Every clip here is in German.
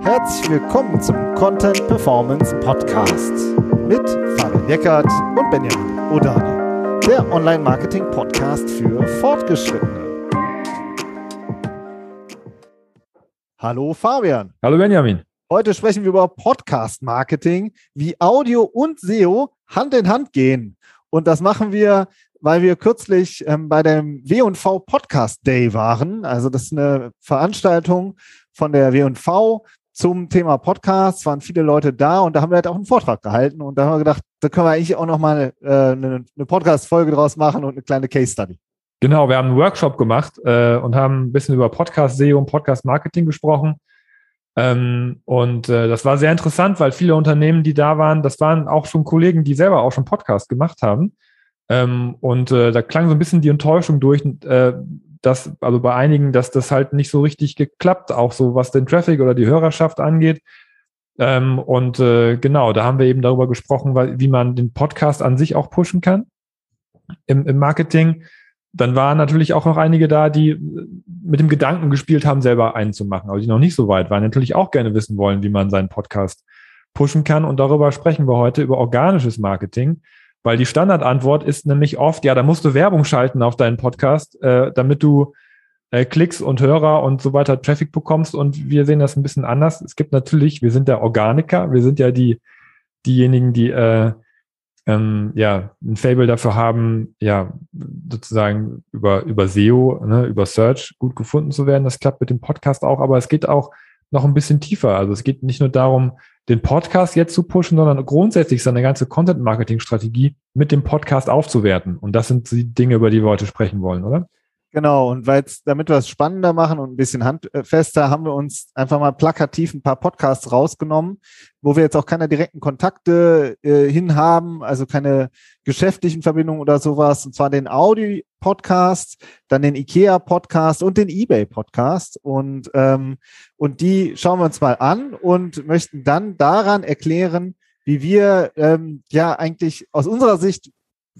Herzlich willkommen zum Content Performance Podcast mit Fabian Eckert und Benjamin Odani, der Online-Marketing-Podcast für Fortgeschrittene. Hallo Fabian. Hallo Benjamin. Heute sprechen wir über Podcast-Marketing, wie Audio und SEO Hand in Hand gehen. Und das machen wir, weil wir kürzlich ähm, bei dem W&V Podcast Day waren. Also das ist eine Veranstaltung von der W&V zum Thema Podcast, waren viele Leute da und da haben wir halt auch einen Vortrag gehalten und da haben wir gedacht, da können wir eigentlich auch nochmal äh, eine, eine Podcast-Folge draus machen und eine kleine Case-Study. Genau, wir haben einen Workshop gemacht äh, und haben ein bisschen über Podcast-SEO und Podcast-Marketing gesprochen. Ähm, und äh, das war sehr interessant, weil viele Unternehmen, die da waren, das waren auch schon Kollegen, die selber auch schon Podcast gemacht haben. Ähm, und äh, da klang so ein bisschen die Enttäuschung durch, äh, dass, also bei einigen, dass das halt nicht so richtig geklappt, auch so was den Traffic oder die Hörerschaft angeht. Ähm, und äh, genau, da haben wir eben darüber gesprochen, wie man den Podcast an sich auch pushen kann im, im Marketing. Dann waren natürlich auch noch einige da, die mit dem Gedanken gespielt haben, selber einen zu machen, aber die noch nicht so weit waren, natürlich auch gerne wissen wollen, wie man seinen Podcast pushen kann. Und darüber sprechen wir heute über organisches Marketing. Weil die Standardantwort ist nämlich oft, ja, da musst du Werbung schalten auf deinen Podcast, äh, damit du äh, Klicks und Hörer und so weiter Traffic bekommst. Und wir sehen das ein bisschen anders. Es gibt natürlich, wir sind der Organiker, wir sind ja die, diejenigen, die äh, ähm, ja ein Fable dafür haben, ja, sozusagen über, über SEO, ne, über Search gut gefunden zu werden. Das klappt mit dem Podcast auch, aber es geht auch noch ein bisschen tiefer. Also es geht nicht nur darum, den Podcast jetzt zu pushen, sondern grundsätzlich seine ganze Content-Marketing-Strategie mit dem Podcast aufzuwerten. Und das sind die Dinge, über die wir heute sprechen wollen, oder? Genau, und weil damit wir es spannender machen und ein bisschen handfester, haben wir uns einfach mal plakativ ein paar Podcasts rausgenommen, wo wir jetzt auch keine direkten Kontakte äh, hin haben, also keine geschäftlichen Verbindungen oder sowas, und zwar den Audi-Podcast, dann den IKEA-Podcast und den eBay-Podcast. Und, ähm, und die schauen wir uns mal an und möchten dann daran erklären, wie wir ähm, ja eigentlich aus unserer Sicht,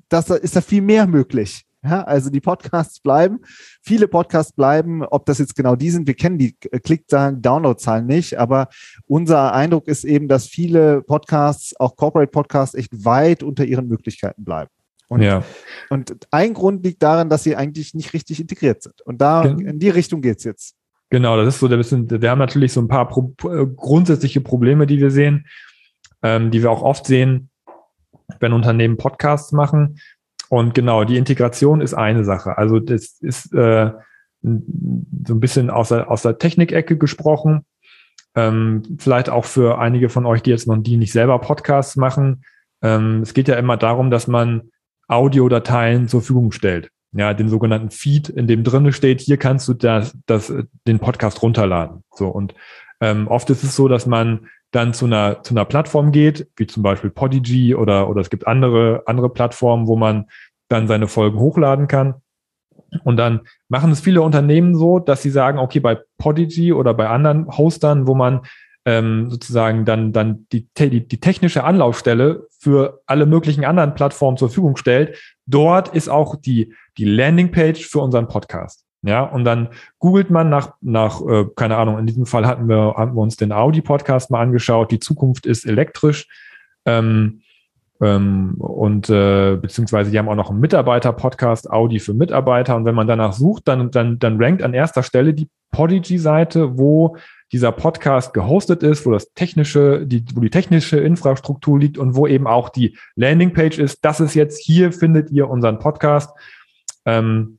dass da ist da viel mehr möglich ja, also die Podcasts bleiben, viele Podcasts bleiben, ob das jetzt genau die sind, wir kennen die Klickzahlen, Downloadzahlen nicht, aber unser Eindruck ist eben, dass viele Podcasts, auch Corporate Podcasts, echt weit unter ihren Möglichkeiten bleiben. Und, ja. und ein Grund liegt darin, dass sie eigentlich nicht richtig integriert sind. Und da in die Richtung geht's jetzt. Genau, das ist so der bisschen, wir haben natürlich so ein paar Pro äh, grundsätzliche Probleme, die wir sehen, ähm, die wir auch oft sehen, wenn Unternehmen Podcasts machen und genau, die Integration ist eine Sache. Also das ist äh, so ein bisschen aus der, aus der Technikecke gesprochen. Ähm, vielleicht auch für einige von euch, die jetzt noch die nicht selber Podcasts machen. Ähm, es geht ja immer darum, dass man Audiodateien zur Verfügung stellt. Ja, den sogenannten Feed, in dem drinne steht, hier kannst du das, das, den Podcast runterladen. So und ähm, oft ist es so, dass man dann zu einer, zu einer Plattform geht, wie zum Beispiel Podigy oder, oder es gibt andere, andere Plattformen, wo man dann seine Folgen hochladen kann. Und dann machen es viele Unternehmen so, dass sie sagen, okay, bei Podigy oder bei anderen Hostern, wo man ähm, sozusagen dann, dann die, die, die technische Anlaufstelle für alle möglichen anderen Plattformen zur Verfügung stellt, dort ist auch die, die Landingpage für unseren Podcast. Ja, und dann googelt man nach, nach äh, keine Ahnung, in diesem Fall hatten wir, hatten wir uns den Audi-Podcast mal angeschaut, die Zukunft ist elektrisch. Ähm, ähm, und äh, beziehungsweise die haben auch noch einen Mitarbeiter-Podcast, Audi für Mitarbeiter. Und wenn man danach sucht, dann, dann, dann rankt an erster Stelle die Podigy-Seite, wo dieser Podcast gehostet ist, wo das technische, die, wo die technische Infrastruktur liegt und wo eben auch die Landingpage ist. Das ist jetzt hier findet ihr unseren Podcast. Ähm,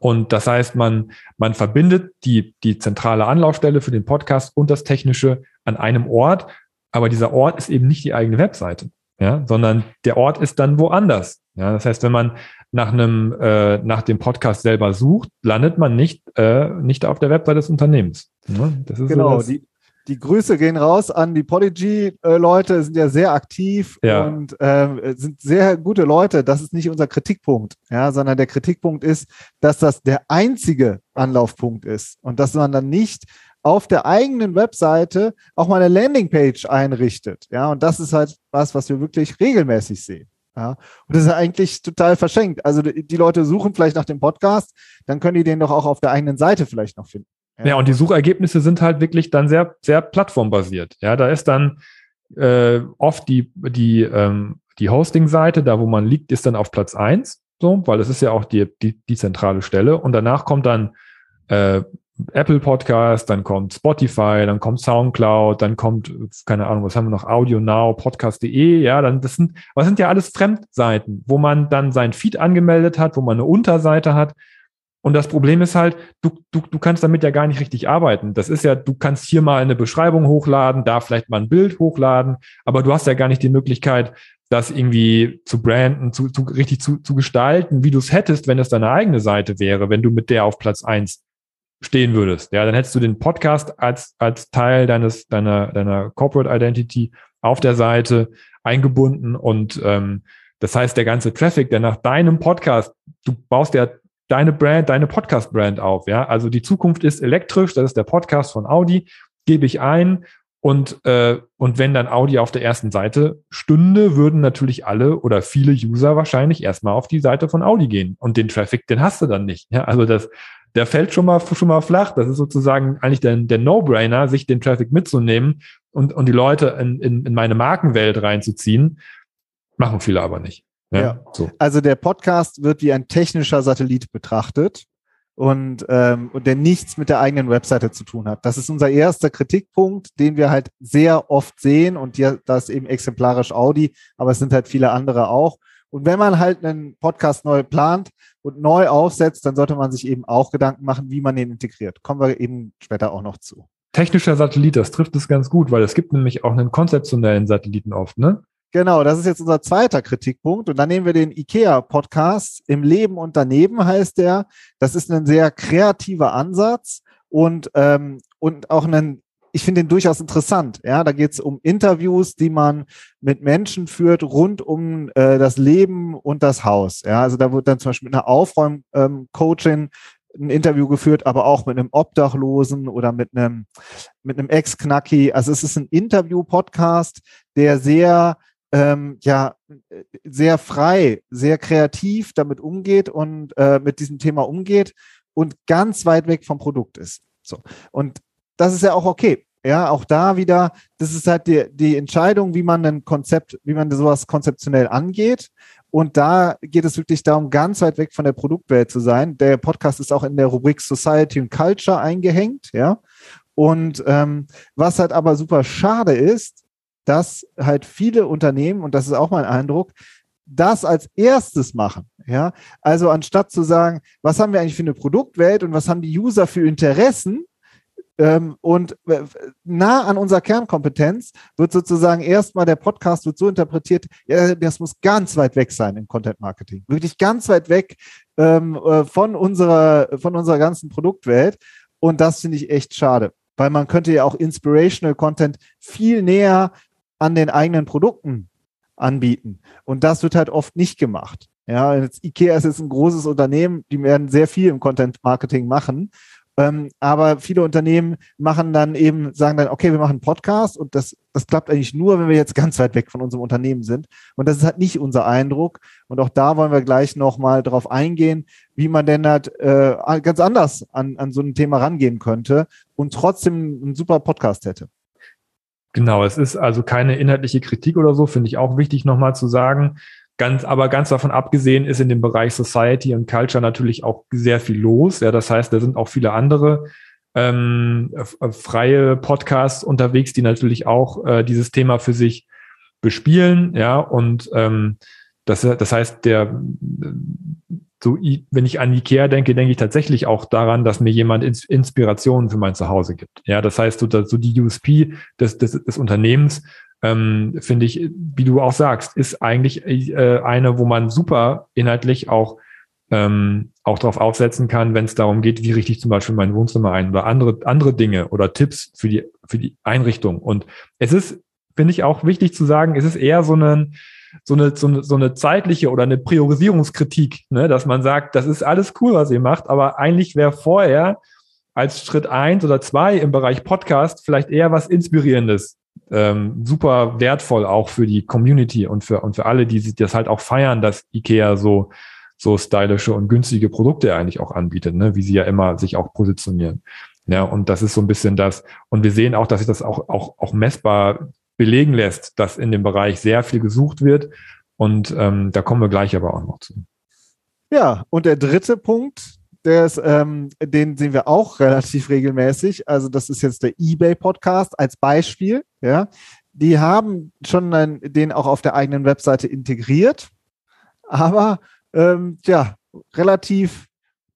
und das heißt, man, man verbindet die, die zentrale Anlaufstelle für den Podcast und das Technische an einem Ort. Aber dieser Ort ist eben nicht die eigene Webseite, ja, sondern der Ort ist dann woanders. Ja, das heißt, wenn man nach einem, äh, nach dem Podcast selber sucht, landet man nicht, äh, nicht auf der Webseite des Unternehmens. Ja, genau, so die, die Grüße gehen raus an die Podigy-Leute, sind ja sehr aktiv ja. und äh, sind sehr gute Leute. Das ist nicht unser Kritikpunkt, ja, sondern der Kritikpunkt ist, dass das der einzige Anlaufpunkt ist und dass man dann nicht auf der eigenen Webseite auch mal eine Landingpage einrichtet. Ja, und das ist halt was, was wir wirklich regelmäßig sehen. Ja, und das ist eigentlich total verschenkt. Also die, die Leute suchen vielleicht nach dem Podcast, dann können die den doch auch auf der eigenen Seite vielleicht noch finden. Ja. ja, und die Suchergebnisse sind halt wirklich dann sehr, sehr plattformbasiert. Ja, da ist dann äh, oft die, die, ähm, die Hosting-Seite, da wo man liegt, ist dann auf Platz eins, so, weil das ist ja auch die, die, die zentrale Stelle. Und danach kommt dann äh, Apple Podcast, dann kommt Spotify, dann kommt Soundcloud, dann kommt, keine Ahnung, was haben wir noch, Audio Now, Podcast.de, ja, dann, das sind, was sind ja alles Fremdseiten, wo man dann sein Feed angemeldet hat, wo man eine Unterseite hat. Und das Problem ist halt, du, du, du kannst damit ja gar nicht richtig arbeiten. Das ist ja, du kannst hier mal eine Beschreibung hochladen, da vielleicht mal ein Bild hochladen, aber du hast ja gar nicht die Möglichkeit, das irgendwie zu branden, zu, zu richtig zu, zu gestalten, wie du es hättest, wenn es deine eigene Seite wäre, wenn du mit der auf Platz eins stehen würdest. Ja, dann hättest du den Podcast als, als Teil deines, deiner, deiner Corporate Identity auf der Seite eingebunden und ähm, das heißt, der ganze Traffic, der nach deinem Podcast, du baust ja deine Brand, deine Podcast-Brand auf, ja. Also die Zukunft ist elektrisch, das ist der Podcast von Audi, gebe ich ein und, äh, und wenn dann Audi auf der ersten Seite stünde, würden natürlich alle oder viele User wahrscheinlich erstmal auf die Seite von Audi gehen. Und den Traffic, den hast du dann nicht. Ja? Also das, der fällt schon mal, schon mal flach. Das ist sozusagen eigentlich der, der No-Brainer, sich den Traffic mitzunehmen und, und die Leute in, in, in meine Markenwelt reinzuziehen. Machen viele aber nicht. Ja, ja. So. Also der Podcast wird wie ein technischer Satellit betrachtet und, ähm, und der nichts mit der eigenen Webseite zu tun hat. Das ist unser erster Kritikpunkt, den wir halt sehr oft sehen und hier, das eben exemplarisch Audi, aber es sind halt viele andere auch. Und wenn man halt einen Podcast neu plant und neu aufsetzt, dann sollte man sich eben auch Gedanken machen, wie man den integriert. Kommen wir eben später auch noch zu. Technischer Satellit, das trifft es ganz gut, weil es gibt nämlich auch einen konzeptionellen Satelliten oft, ne? Genau, das ist jetzt unser zweiter Kritikpunkt. Und dann nehmen wir den IKEA-Podcast. Im Leben und daneben heißt der. Das ist ein sehr kreativer Ansatz und, ähm, und auch ein ich finde den durchaus interessant. Ja, da geht es um Interviews, die man mit Menschen führt rund um äh, das Leben und das Haus. Ja, also da wird dann zum Beispiel mit einer Aufräum-Coachin ähm, ein Interview geführt, aber auch mit einem Obdachlosen oder mit einem mit einem Ex-Knacki. Also es ist ein Interview-Podcast, der sehr ähm, ja sehr frei, sehr kreativ damit umgeht und äh, mit diesem Thema umgeht und ganz weit weg vom Produkt ist. So und das ist ja auch okay. Ja, auch da wieder, das ist halt die, die Entscheidung, wie man ein Konzept, wie man sowas konzeptionell angeht. Und da geht es wirklich darum, ganz weit weg von der Produktwelt zu sein. Der Podcast ist auch in der Rubrik Society und Culture eingehängt, ja. Und ähm, was halt aber super schade ist, dass halt viele Unternehmen, und das ist auch mein Eindruck, das als erstes machen. Ja, also anstatt zu sagen, was haben wir eigentlich für eine Produktwelt und was haben die User für Interessen, ähm, und äh, nah an unserer Kernkompetenz wird sozusagen erstmal der Podcast wird so interpretiert, ja, das muss ganz weit weg sein im Content Marketing. Wirklich ganz weit weg ähm, äh, von unserer, von unserer ganzen Produktwelt. Und das finde ich echt schade, weil man könnte ja auch Inspirational Content viel näher an den eigenen Produkten anbieten. Und das wird halt oft nicht gemacht. Ja, jetzt IKEA ist jetzt ein großes Unternehmen, die werden sehr viel im Content Marketing machen. Ähm, aber viele Unternehmen machen dann eben, sagen dann, okay, wir machen einen Podcast und das, das klappt eigentlich nur, wenn wir jetzt ganz weit weg von unserem Unternehmen sind. Und das ist halt nicht unser Eindruck. Und auch da wollen wir gleich nochmal drauf eingehen, wie man denn halt äh, ganz anders an, an so ein Thema rangehen könnte und trotzdem einen super Podcast hätte. Genau, es ist also keine inhaltliche Kritik oder so, finde ich auch wichtig nochmal zu sagen. Ganz, aber ganz davon abgesehen ist in dem Bereich Society und Culture natürlich auch sehr viel los. Ja, das heißt, da sind auch viele andere ähm, freie Podcasts unterwegs, die natürlich auch äh, dieses Thema für sich bespielen. Ja, und ähm, das, das heißt, der so, wenn ich an Ikea denke, denke ich tatsächlich auch daran, dass mir jemand Inspirationen für mein Zuhause gibt. Ja, das heißt, so, so die USP des, des, des Unternehmens ähm, finde ich, wie du auch sagst, ist eigentlich äh, eine, wo man super inhaltlich auch ähm, auch darauf aufsetzen kann, wenn es darum geht, wie richte ich zum Beispiel mein Wohnzimmer ein oder andere andere Dinge oder Tipps für die für die Einrichtung. Und es ist, finde ich, auch wichtig zu sagen, es ist eher so eine so eine, so eine, so eine zeitliche oder eine Priorisierungskritik, ne, dass man sagt, das ist alles cool, was ihr macht, aber eigentlich wäre vorher als Schritt eins oder zwei im Bereich Podcast vielleicht eher was Inspirierendes ähm, super wertvoll auch für die Community und für, und für alle, die das halt auch feiern, dass IKEA so, so stylische und günstige Produkte eigentlich auch anbietet, ne? wie sie ja immer sich auch positionieren. Ja, und das ist so ein bisschen das. Und wir sehen auch, dass sich das auch, auch, auch messbar belegen lässt, dass in dem Bereich sehr viel gesucht wird. Und ähm, da kommen wir gleich aber auch noch zu. Ja, und der dritte Punkt, der ist, ähm, den sehen wir auch relativ regelmäßig. Also das ist jetzt der eBay-Podcast als Beispiel. Ja, die haben schon einen, den auch auf der eigenen Webseite integriert, aber ähm, ja, relativ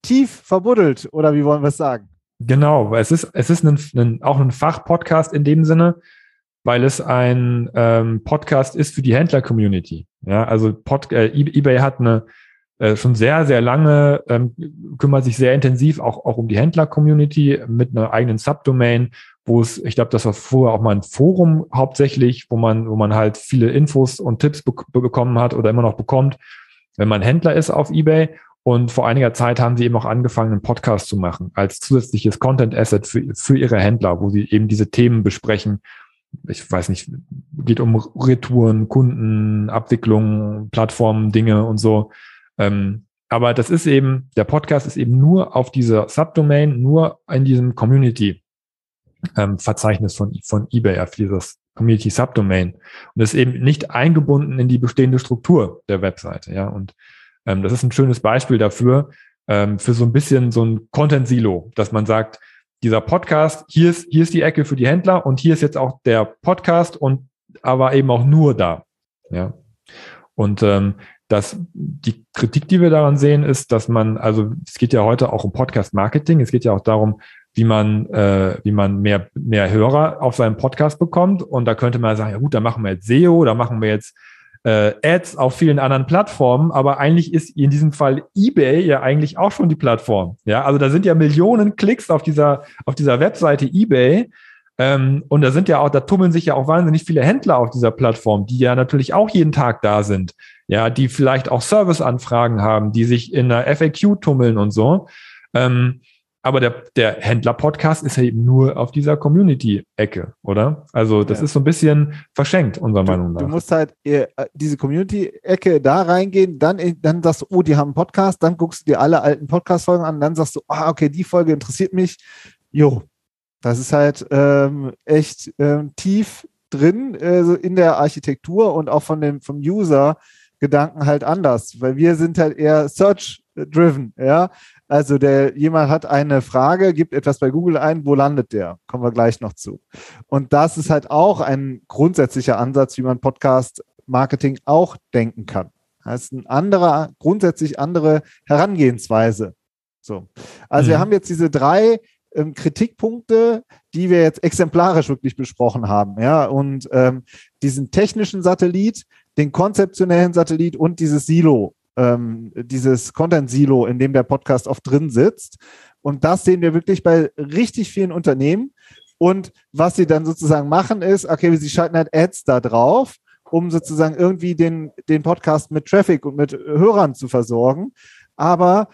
tief verbuddelt, oder wie wollen wir es sagen? Genau, es ist, es ist ein, ein, auch ein Fachpodcast in dem Sinne, weil es ein ähm, Podcast ist für die Händler-Community. Ja, also Pod, äh, eBay hat eine äh, schon sehr, sehr lange, ähm, kümmert sich sehr intensiv auch, auch um die Händler-Community mit einer eigenen Subdomain, wo es, ich glaube, das war vorher auch mal ein Forum hauptsächlich, wo man, wo man halt viele Infos und Tipps be bekommen hat oder immer noch bekommt, wenn man Händler ist auf eBay. Und vor einiger Zeit haben sie eben auch angefangen, einen Podcast zu machen als zusätzliches Content Asset für, für ihre Händler, wo sie eben diese Themen besprechen. Ich weiß nicht, geht um Retouren, Kunden, Abwicklung, Plattformen, Dinge und so. Ähm, aber das ist eben, der Podcast ist eben nur auf dieser Subdomain, nur in diesem Community ähm, Verzeichnis von, von eBay, auf dieses Community Subdomain. Und ist eben nicht eingebunden in die bestehende Struktur der Webseite. Ja, und ähm, das ist ein schönes Beispiel dafür, ähm, für so ein bisschen so ein Content-Silo, dass man sagt, dieser Podcast, hier ist, hier ist die Ecke für die Händler und hier ist jetzt auch der Podcast und aber eben auch nur da. Ja. Und ähm, dass die Kritik, die wir daran sehen, ist, dass man, also es geht ja heute auch um Podcast-Marketing, es geht ja auch darum, wie man, äh, wie man mehr, mehr Hörer auf seinem Podcast bekommt. Und da könnte man sagen, ja gut, da machen wir jetzt SEO, da machen wir jetzt äh, Ads auf vielen anderen Plattformen, aber eigentlich ist in diesem Fall eBay ja eigentlich auch schon die Plattform. Ja, also da sind ja Millionen Klicks auf dieser, auf dieser Webseite eBay. Ähm, und da sind ja auch, da tummeln sich ja auch wahnsinnig viele Händler auf dieser Plattform, die ja natürlich auch jeden Tag da sind. Ja, die vielleicht auch Serviceanfragen haben, die sich in der FAQ tummeln und so. Ähm, aber der, der Händler-Podcast ist ja eben nur auf dieser Community-Ecke, oder? Also das ja. ist so ein bisschen verschenkt, unserer du, Meinung nach. Du musst halt äh, diese Community-Ecke da reingehen, dann, dann sagst du, oh, die haben einen Podcast, dann guckst du dir alle alten Podcast-Folgen an, dann sagst du, ah, okay, die Folge interessiert mich. Jo, das ist halt ähm, echt ähm, tief drin äh, in der Architektur und auch von dem, vom User Gedanken halt anders, weil wir sind halt eher Search-driven, ja. Also der jemand hat eine Frage, gibt etwas bei Google ein, wo landet der? Kommen wir gleich noch zu. Und das ist halt auch ein grundsätzlicher Ansatz, wie man Podcast-Marketing auch denken kann. Das ist ein anderer, grundsätzlich andere Herangehensweise. So. Also mhm. wir haben jetzt diese drei ähm, Kritikpunkte, die wir jetzt exemplarisch wirklich besprochen haben, ja, und ähm, diesen technischen Satellit, den konzeptionellen Satellit und dieses Silo, ähm, dieses Content-Silo, in dem der Podcast oft drin sitzt. Und das sehen wir wirklich bei richtig vielen Unternehmen. Und was sie dann sozusagen machen ist, okay, sie schalten halt Ads da drauf, um sozusagen irgendwie den, den Podcast mit Traffic und mit Hörern zu versorgen. Aber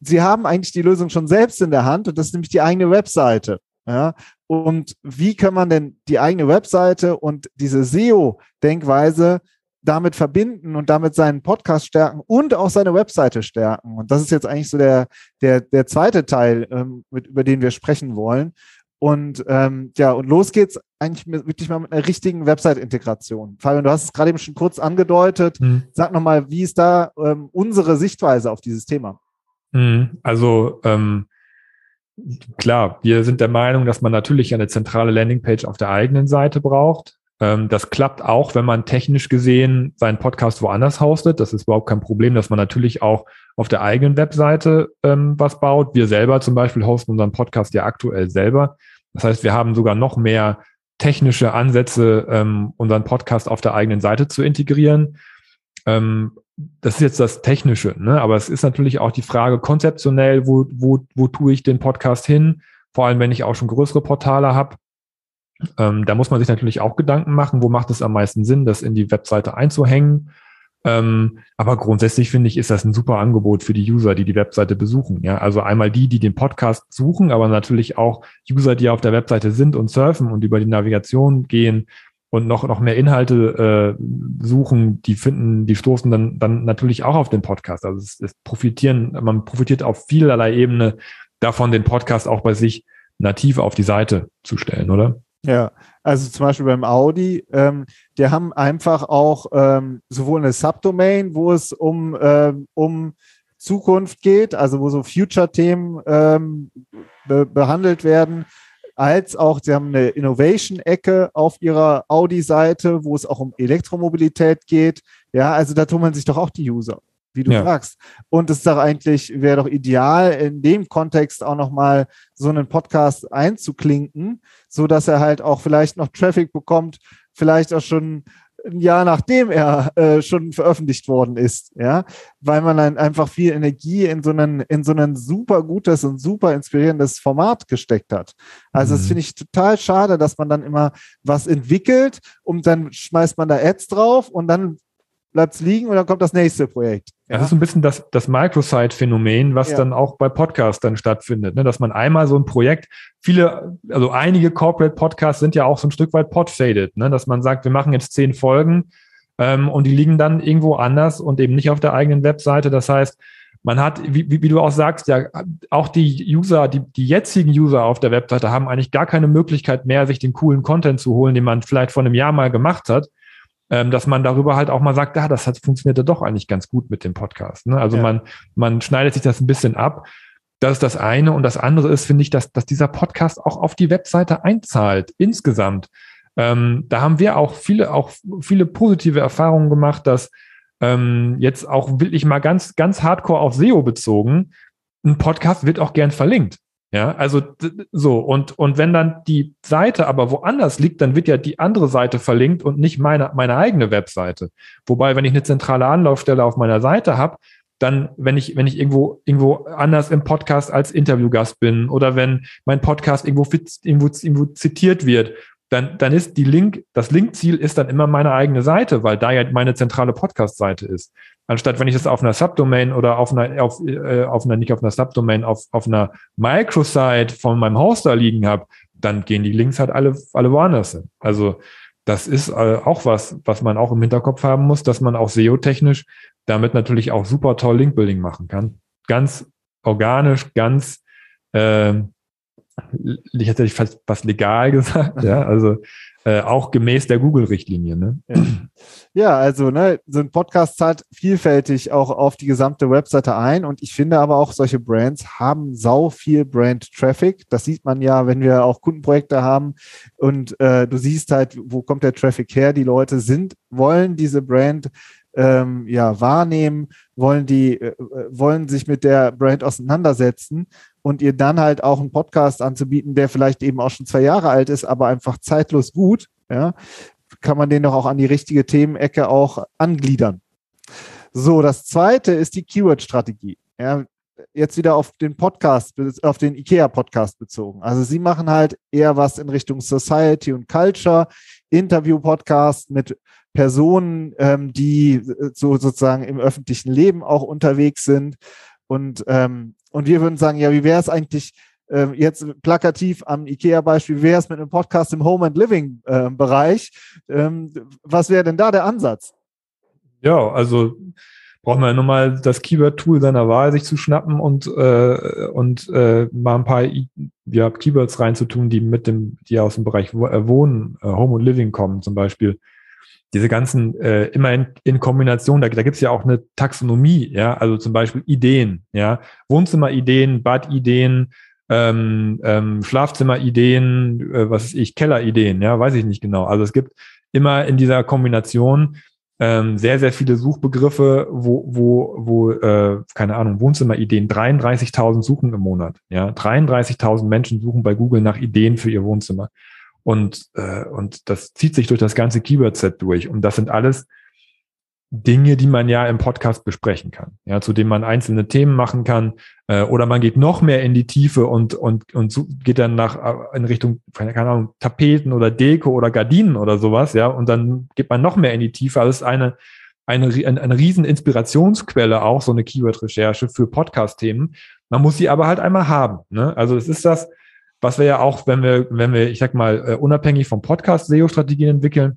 sie haben eigentlich die Lösung schon selbst in der Hand und das ist nämlich die eigene Webseite. Ja, und wie kann man denn die eigene Webseite und diese SEO-Denkweise damit verbinden und damit seinen Podcast stärken und auch seine Webseite stärken. Und das ist jetzt eigentlich so der, der, der zweite Teil, ähm, mit, über den wir sprechen wollen. Und ähm, ja, und los geht's eigentlich mit, wirklich mal mit einer richtigen Website-Integration. Fabian, du hast es gerade eben schon kurz angedeutet. Mhm. Sag nochmal, wie ist da ähm, unsere Sichtweise auf dieses Thema? Mhm. Also ähm, klar, wir sind der Meinung, dass man natürlich eine zentrale Landingpage auf der eigenen Seite braucht. Ähm, das klappt auch, wenn man technisch gesehen seinen Podcast woanders hostet. Das ist überhaupt kein Problem, dass man natürlich auch auf der eigenen Webseite ähm, was baut. Wir selber zum Beispiel hosten unseren Podcast ja aktuell selber. Das heißt, wir haben sogar noch mehr technische Ansätze, ähm, unseren Podcast auf der eigenen Seite zu integrieren. Ähm, das ist jetzt das Technische, ne? aber es ist natürlich auch die Frage konzeptionell, wo, wo, wo tue ich den Podcast hin? Vor allem, wenn ich auch schon größere Portale habe. Ähm, da muss man sich natürlich auch Gedanken machen, wo macht es am meisten Sinn, das in die Webseite einzuhängen. Ähm, aber grundsätzlich finde ich, ist das ein super Angebot für die User, die die Webseite besuchen. Ja, also einmal die, die den Podcast suchen, aber natürlich auch User, die auf der Webseite sind und surfen und über die Navigation gehen und noch, noch mehr Inhalte äh, suchen, die finden, die stoßen dann, dann natürlich auch auf den Podcast. Also es, es profitieren, man profitiert auf vielerlei Ebene davon, den Podcast auch bei sich nativ auf die Seite zu stellen, oder? Ja, also zum Beispiel beim Audi, ähm, die haben einfach auch ähm, sowohl eine Subdomain, wo es um, ähm, um Zukunft geht, also wo so Future-Themen ähm, be behandelt werden, als auch sie haben eine Innovation-Ecke auf ihrer Audi-Seite, wo es auch um Elektromobilität geht. Ja, also da tummeln sich doch auch die User wie du ja. sagst. Und es ist doch eigentlich, wäre doch ideal, in dem Kontext auch nochmal so einen Podcast einzuklinken, so dass er halt auch vielleicht noch Traffic bekommt, vielleicht auch schon ein Jahr nachdem er äh, schon veröffentlicht worden ist, ja, weil man dann einfach viel Energie in so einen, in so ein super gutes und super inspirierendes Format gesteckt hat. Also mhm. das finde ich total schade, dass man dann immer was entwickelt und dann schmeißt man da Ads drauf und dann bleibt es liegen und dann kommt das nächste Projekt. Ja? Das ist so ein bisschen das, das Microsite-Phänomen, was ja. dann auch bei Podcasts dann stattfindet, ne? dass man einmal so ein Projekt, viele, also einige Corporate Podcasts sind ja auch so ein Stück weit podfaded, ne? dass man sagt, wir machen jetzt zehn Folgen ähm, und die liegen dann irgendwo anders und eben nicht auf der eigenen Webseite. Das heißt, man hat, wie, wie, du auch sagst, ja, auch die User, die, die jetzigen User auf der Webseite haben eigentlich gar keine Möglichkeit mehr, sich den coolen Content zu holen, den man vielleicht vor einem Jahr mal gemacht hat dass man darüber halt auch mal sagt, ja, das hat funktioniert ja doch eigentlich ganz gut mit dem Podcast. Ne? Also ja. man, man schneidet sich das ein bisschen ab. Das ist das eine. Und das andere ist, finde ich, dass, dass dieser Podcast auch auf die Webseite einzahlt, insgesamt. Ähm, da haben wir auch viele, auch viele positive Erfahrungen gemacht, dass ähm, jetzt auch wirklich mal ganz, ganz hardcore auf SEO bezogen, ein Podcast wird auch gern verlinkt. Ja, also so, und, und wenn dann die Seite aber woanders liegt, dann wird ja die andere Seite verlinkt und nicht meine, meine eigene Webseite. Wobei, wenn ich eine zentrale Anlaufstelle auf meiner Seite habe, dann, wenn ich, wenn ich irgendwo, irgendwo anders im Podcast als Interviewgast bin oder wenn mein Podcast irgendwo, irgendwo, irgendwo zitiert wird, dann, dann ist die Link, das Linkziel ist dann immer meine eigene Seite, weil da ja meine zentrale Podcast-Seite ist. Anstatt wenn ich das auf einer Subdomain oder auf einer, auf, äh, auf einer, nicht auf einer Subdomain, auf, auf einer Microsite von meinem Hoster liegen habe, dann gehen die Links halt alle, alle woanders hin. Also das ist äh, auch was, was man auch im Hinterkopf haben muss, dass man auch SEO-technisch damit natürlich auch super toll Linkbuilding machen kann. Ganz organisch, ganz, äh, ich hätte fast, fast legal gesagt, ja, also äh, auch gemäß der Google-Richtlinie. Ne? Ja. ja. also ne, so ein Podcast zahlt vielfältig auch auf die gesamte Webseite ein und ich finde aber auch solche Brands haben sau viel Brand-Traffic. Das sieht man ja, wenn wir auch Kundenprojekte haben und äh, du siehst halt, wo kommt der Traffic her? Die Leute sind, wollen diese Brand ähm, ja wahrnehmen, wollen die, äh, wollen sich mit der Brand auseinandersetzen und ihr dann halt auch einen Podcast anzubieten, der vielleicht eben auch schon zwei Jahre alt ist, aber einfach zeitlos gut, ja, kann man den doch auch an die richtige Themenecke auch angliedern. So, das zweite ist die Keyword-Strategie. Ja, jetzt wieder auf den Podcast, auf den IKEA-Podcast bezogen. Also sie machen halt eher was in Richtung Society und Culture, Interview-Podcast mit Personen, ähm, die so sozusagen im öffentlichen Leben auch unterwegs sind. Und ähm, und wir würden sagen, ja, wie wäre es eigentlich äh, jetzt plakativ am IKEA-Beispiel, wie wäre es mit einem Podcast im Home and Living-Bereich? Äh, ähm, was wäre denn da der Ansatz? Ja, also braucht man ja nur mal das Keyword-Tool seiner Wahl sich zu schnappen und, äh, und äh, mal ein paar ja, Keywords reinzutun, die mit dem, die aus dem Bereich äh, Wohnen, äh, Home und Living kommen zum Beispiel diese ganzen äh, immer in, in Kombination, da, da gibt es ja auch eine Taxonomie, ja, also zum Beispiel Ideen, ja, Wohnzimmerideen, Badideen, ähm, ähm, Schlafzimmerideen, äh, was ist ich, Kellerideen, ja, weiß ich nicht genau. Also es gibt immer in dieser Kombination ähm, sehr, sehr viele Suchbegriffe, wo, wo, wo äh, keine Ahnung, Wohnzimmerideen, 33.000 suchen im Monat, ja, 33.000 Menschen suchen bei Google nach Ideen für ihr Wohnzimmer. Und, äh, und das zieht sich durch das ganze Keyword-Set durch. Und das sind alles Dinge, die man ja im Podcast besprechen kann, ja, zu denen man einzelne Themen machen kann, äh, oder man geht noch mehr in die Tiefe und, und, und so geht dann nach, äh, in Richtung, keine Ahnung, Tapeten oder Deko oder Gardinen oder sowas, ja, und dann geht man noch mehr in die Tiefe. Also es ist eine, eine, eine riesen Inspirationsquelle auch, so eine Keyword-Recherche für Podcast-Themen. Man muss sie aber halt einmal haben, ne? Also es ist das, was wir ja auch, wenn wir, wenn wir, ich sag mal, äh, unabhängig vom Podcast SEO-Strategien entwickeln,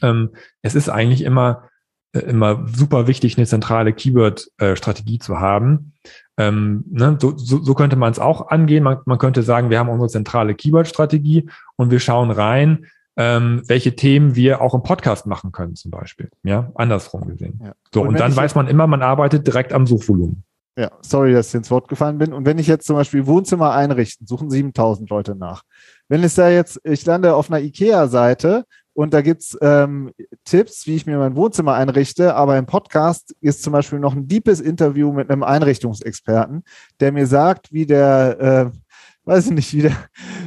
ähm, es ist eigentlich immer äh, immer super wichtig, eine zentrale Keyword-Strategie zu haben. Ähm, ne, so, so, so könnte man es auch angehen. Man, man könnte sagen, wir haben unsere zentrale Keyword-Strategie und wir schauen rein, ähm, welche Themen wir auch im Podcast machen können, zum Beispiel. Ja, andersrum gesehen. Ja. So, und, und dann weiß man immer, man arbeitet direkt am Suchvolumen. Ja, sorry, dass ich ins Wort gefallen bin. Und wenn ich jetzt zum Beispiel Wohnzimmer einrichten, suchen 7000 Leute nach. Wenn es da jetzt, ich lande auf einer IKEA-Seite und da gibt's ähm, Tipps, wie ich mir mein Wohnzimmer einrichte, aber im Podcast ist zum Beispiel noch ein deepes Interview mit einem Einrichtungsexperten, der mir sagt, wie der äh, weiß ich nicht, wie, der,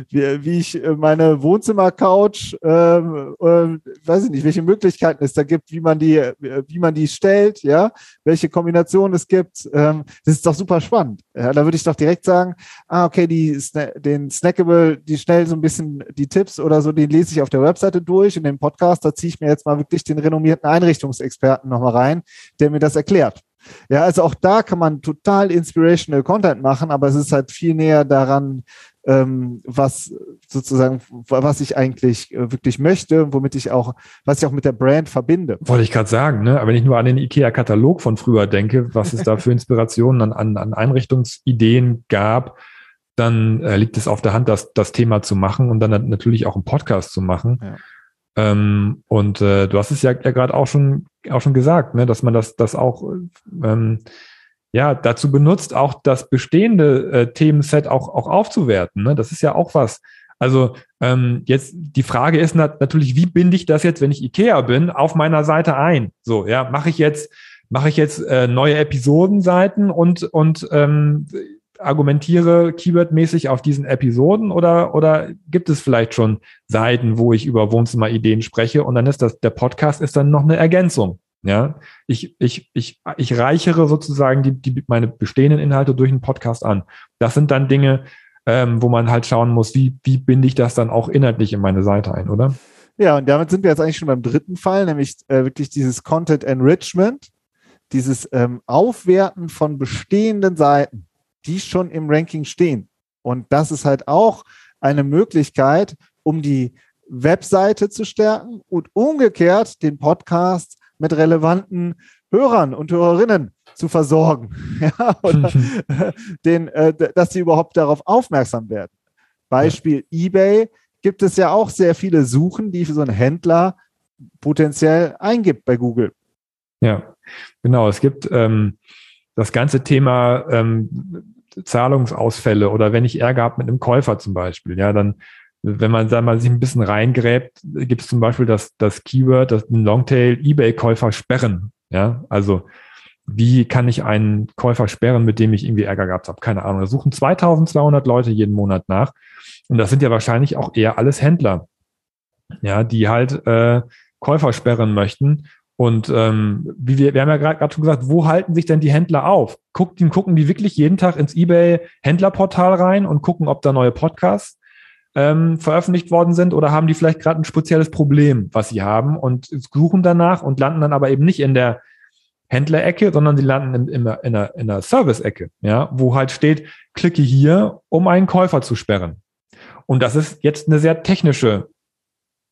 wie, wie ich äh, meine Wohnzimmercouch, ähm, äh, weiß ich nicht, welche Möglichkeiten es da gibt, wie man die, äh, wie man die stellt, ja, welche Kombinationen es gibt. Ähm, das ist doch super spannend. Ja, da würde ich doch direkt sagen, ah, okay, die, den Snackable, die schnell so ein bisschen die Tipps oder so, den lese ich auf der Webseite durch. In dem Podcast, da ziehe ich mir jetzt mal wirklich den renommierten Einrichtungsexperten nochmal rein, der mir das erklärt. Ja, also auch da kann man total inspirational Content machen, aber es ist halt viel näher daran, ähm, was sozusagen, was ich eigentlich äh, wirklich möchte, womit ich auch, was ich auch mit der Brand verbinde. Wollte ich gerade sagen, ne? Aber wenn ich nur an den IKEA-Katalog von früher denke, was es da für Inspirationen an, an, an Einrichtungsideen gab, dann äh, liegt es auf der Hand, das, das Thema zu machen und dann natürlich auch einen Podcast zu machen. Ja. Ähm, und äh, du hast es ja, ja gerade auch schon, auch schon gesagt, ne, dass man das, das auch ähm, ja, dazu benutzt, auch das bestehende äh, Themenset auch, auch aufzuwerten. Ne? Das ist ja auch was. Also ähm, jetzt die Frage ist nat natürlich, wie binde ich das jetzt, wenn ich IKEA bin, auf meiner Seite ein? So, ja, mache ich jetzt, mache ich jetzt äh, neue Episodenseiten und und ähm, argumentiere keywordmäßig auf diesen Episoden oder, oder gibt es vielleicht schon Seiten, wo ich über Wohnzimmerideen spreche und dann ist das, der Podcast ist dann noch eine Ergänzung. Ja, ich, ich, ich, ich reichere sozusagen die, die, meine bestehenden Inhalte durch einen Podcast an. Das sind dann Dinge, ähm, wo man halt schauen muss, wie, wie binde ich das dann auch inhaltlich in meine Seite ein, oder? Ja, und damit sind wir jetzt eigentlich schon beim dritten Fall, nämlich äh, wirklich dieses Content Enrichment, dieses ähm, Aufwerten von bestehenden Seiten die schon im Ranking stehen. Und das ist halt auch eine Möglichkeit, um die Webseite zu stärken und umgekehrt den Podcast mit relevanten Hörern und Hörerinnen zu versorgen. Ja, oder den, äh, dass sie überhaupt darauf aufmerksam werden. Beispiel ja. eBay gibt es ja auch sehr viele Suchen, die für so einen Händler potenziell eingibt bei Google. Ja, genau. Es gibt ähm, das ganze Thema ähm, Zahlungsausfälle oder wenn ich Ärger habe mit einem Käufer zum Beispiel, ja, dann, wenn man da mal sich ein bisschen reingräbt, gibt es zum Beispiel das, das Keyword, das Longtail eBay-Käufer sperren. Ja, also wie kann ich einen Käufer sperren, mit dem ich irgendwie Ärger gehabt habe? Keine Ahnung. Da suchen 2200 Leute jeden Monat nach. Und das sind ja wahrscheinlich auch eher alles Händler, ja, die halt äh, Käufer sperren möchten. Und ähm, wie wir, wir haben ja gerade schon gesagt, wo halten sich denn die Händler auf? Gucken, gucken die wirklich jeden Tag ins eBay-Händlerportal rein und gucken, ob da neue Podcasts ähm, veröffentlicht worden sind oder haben die vielleicht gerade ein spezielles Problem, was sie haben und suchen danach und landen dann aber eben nicht in der Händlerecke, sondern sie landen in, in, in der, in der Service-Ecke, ja, wo halt steht, klicke hier, um einen Käufer zu sperren. Und das ist jetzt eine sehr technische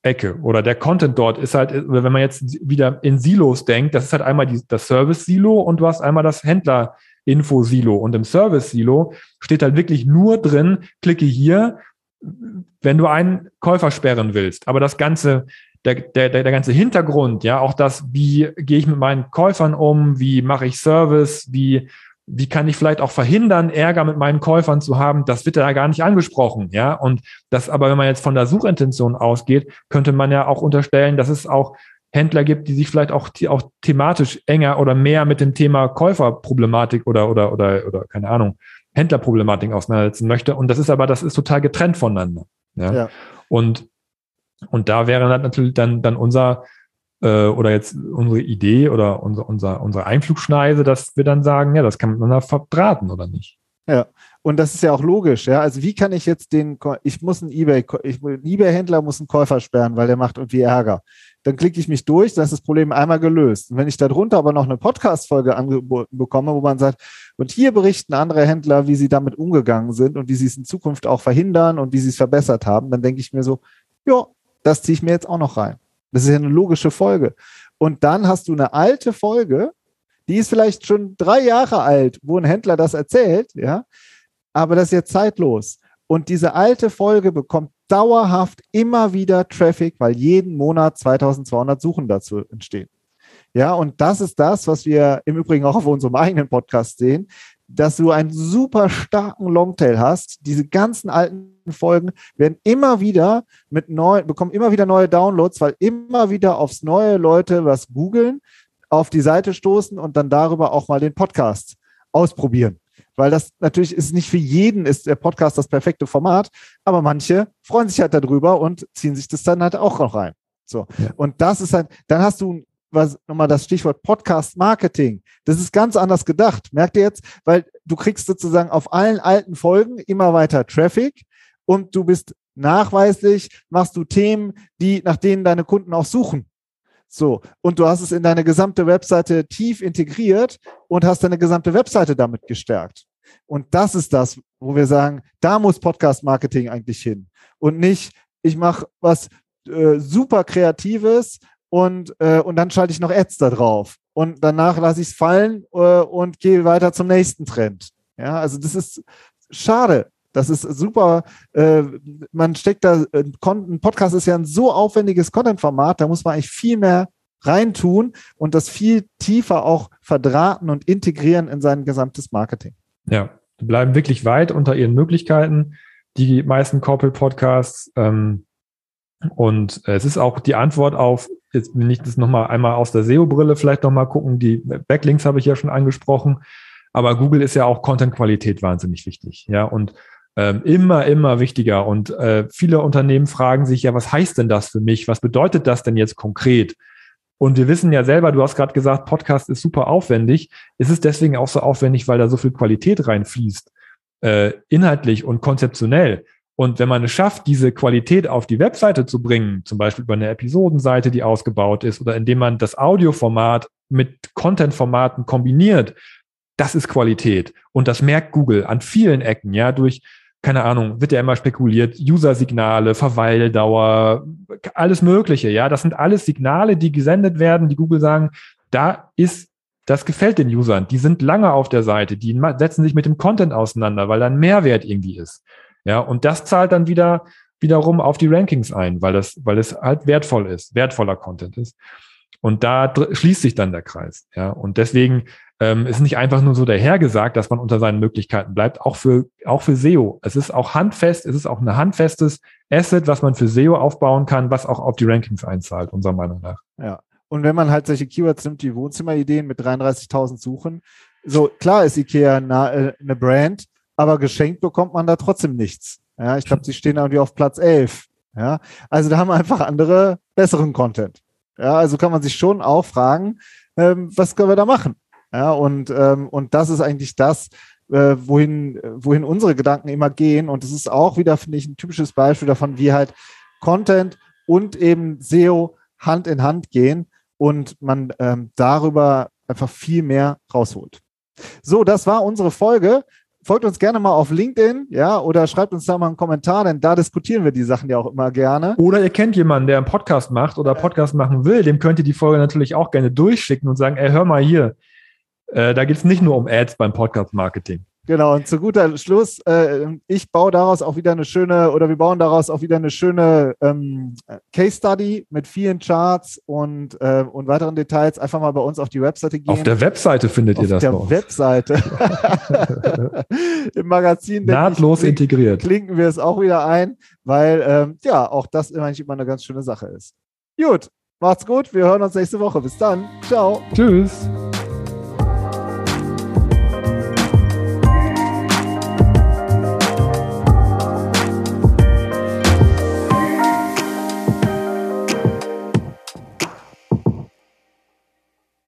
Ecke oder der Content dort ist halt, wenn man jetzt wieder in Silos denkt, das ist halt einmal die, das Service-Silo und du hast einmal das Händler-Info-Silo. Und im Service-Silo steht halt wirklich nur drin, klicke hier, wenn du einen Käufer sperren willst. Aber das ganze, der, der, der ganze Hintergrund, ja, auch das, wie gehe ich mit meinen Käufern um, wie mache ich Service, wie wie kann ich vielleicht auch verhindern, Ärger mit meinen Käufern zu haben, das wird da gar nicht angesprochen, ja. Und das aber, wenn man jetzt von der Suchintention ausgeht, könnte man ja auch unterstellen, dass es auch Händler gibt, die sich vielleicht auch, auch thematisch enger oder mehr mit dem Thema Käuferproblematik oder, oder, oder, oder, keine Ahnung, Händlerproblematik auseinandersetzen möchte. Und das ist aber, das ist total getrennt voneinander. Ja. ja. Und, und da wäre natürlich dann, dann unser, äh, oder jetzt unsere Idee oder unser, unser, unsere Einflugschneise, dass wir dann sagen, ja, das kann man verbraten oder nicht. Ja, und das ist ja auch logisch, ja. Also wie kann ich jetzt den, ich muss einen Ebay, ich, ein Ebay-Händler muss einen Käufer sperren, weil der macht irgendwie Ärger. Dann klicke ich mich durch, dann ist das Problem einmal gelöst. Und wenn ich darunter aber noch eine Podcast-Folge angeboten bekomme, wo man sagt, und hier berichten andere Händler, wie sie damit umgegangen sind und wie sie es in Zukunft auch verhindern und wie sie es verbessert haben, dann denke ich mir so, ja, das ziehe ich mir jetzt auch noch rein. Das ist ja eine logische Folge. Und dann hast du eine alte Folge, die ist vielleicht schon drei Jahre alt, wo ein Händler das erzählt, ja, aber das ist jetzt zeitlos. Und diese alte Folge bekommt dauerhaft immer wieder Traffic, weil jeden Monat 2200 Suchen dazu entstehen. Ja, und das ist das, was wir im Übrigen auch auf unserem eigenen Podcast sehen, dass du einen super starken Longtail hast. Diese ganzen alten Folgen werden immer wieder mit neu, bekommen immer wieder neue Downloads, weil immer wieder aufs neue Leute was googeln, auf die Seite stoßen und dann darüber auch mal den Podcast ausprobieren. Weil das natürlich ist nicht für jeden ist der Podcast das perfekte Format, aber manche freuen sich halt darüber und ziehen sich das dann halt auch noch rein. So. Ja. Und das ist halt, dann hast du was nochmal das Stichwort Podcast Marketing. Das ist ganz anders gedacht. Merkt ihr jetzt? Weil du kriegst sozusagen auf allen alten Folgen immer weiter Traffic und du bist nachweislich, machst du Themen, die, nach denen deine Kunden auch suchen. So. Und du hast es in deine gesamte Webseite tief integriert und hast deine gesamte Webseite damit gestärkt. Und das ist das, wo wir sagen, da muss Podcast Marketing eigentlich hin. Und nicht, ich mache was äh, super Kreatives und, äh, und dann schalte ich noch Ads da drauf. Und danach lasse ich es fallen äh, und gehe weiter zum nächsten Trend. Ja, also das ist schade. Das ist super. Äh, man steckt da, äh, ein Podcast ist ja ein so aufwendiges Content-Format, da muss man eigentlich viel mehr reintun und das viel tiefer auch verdrahten und integrieren in sein gesamtes Marketing. Ja, bleiben wirklich weit unter ihren Möglichkeiten. Die meisten Corporate Podcasts ähm, und es ist auch die Antwort auf, jetzt will ich das nochmal einmal aus der SEO-Brille vielleicht nochmal gucken, die Backlinks habe ich ja schon angesprochen, aber Google ist ja auch Content-Qualität wahnsinnig wichtig, ja, und ähm, immer, immer wichtiger und äh, viele Unternehmen fragen sich, ja, was heißt denn das für mich? Was bedeutet das denn jetzt konkret? Und wir wissen ja selber, du hast gerade gesagt, Podcast ist super aufwendig. Es ist deswegen auch so aufwendig, weil da so viel Qualität reinfließt, äh, inhaltlich und konzeptionell. Und wenn man es schafft, diese Qualität auf die Webseite zu bringen, zum Beispiel über eine Episodenseite, die ausgebaut ist, oder indem man das Audioformat mit Content-Formaten kombiniert, das ist Qualität. Und das merkt Google an vielen Ecken, ja, durch, keine Ahnung, wird ja immer spekuliert, User-Signale, Verweildauer, alles Mögliche, ja. Das sind alles Signale, die gesendet werden, die Google sagen, da ist das gefällt den Usern. Die sind lange auf der Seite, die setzen sich mit dem Content auseinander, weil da ein Mehrwert irgendwie ist. Ja, und das zahlt dann wieder wiederum auf die Rankings ein, weil das, weil es halt wertvoll ist, wertvoller Content ist. Und da schließt sich dann der Kreis. Ja, und deswegen ähm, ist nicht einfach nur so dahergesagt, dass man unter seinen Möglichkeiten bleibt, auch für, auch für SEO. Es ist auch handfest, es ist auch ein handfestes Asset, was man für SEO aufbauen kann, was auch auf die Rankings einzahlt, unserer Meinung nach. Ja. Und wenn man halt solche Keywords nimmt, die Wohnzimmerideen mit 33.000 Suchen, so klar ist IKEA äh, eine Brand, aber geschenkt bekommt man da trotzdem nichts. Ja, ich glaube, sie stehen irgendwie auf Platz 11. Ja, also da haben wir einfach andere, besseren Content. Ja, also kann man sich schon auch fragen, ähm, was können wir da machen? Ja, und, ähm, und das ist eigentlich das, äh, wohin, wohin unsere Gedanken immer gehen. Und das ist auch wieder, finde ich, ein typisches Beispiel davon, wie halt Content und eben SEO Hand in Hand gehen und man ähm, darüber einfach viel mehr rausholt. So, das war unsere Folge folgt uns gerne mal auf LinkedIn, ja, oder schreibt uns da mal einen Kommentar, denn da diskutieren wir die Sachen ja auch immer gerne. Oder ihr kennt jemanden, der einen Podcast macht oder Podcast machen will, dem könnt ihr die Folge natürlich auch gerne durchschicken und sagen, ey, hör mal hier, äh, da geht es nicht nur um Ads beim Podcast-Marketing. Genau, und zu guter Schluss, äh, ich baue daraus auch wieder eine schöne, oder wir bauen daraus auch wieder eine schöne ähm, Case Study mit vielen Charts und, äh, und weiteren Details. Einfach mal bei uns auf die Webseite gehen. Auf der Webseite findet auf ihr das Auf der Webseite. Im Magazin. Nahtlos ich, integriert. Klinken wir es auch wieder ein, weil ähm, ja, auch das eigentlich immer eine ganz schöne Sache ist. Gut, macht's gut. Wir hören uns nächste Woche. Bis dann. Ciao. Tschüss.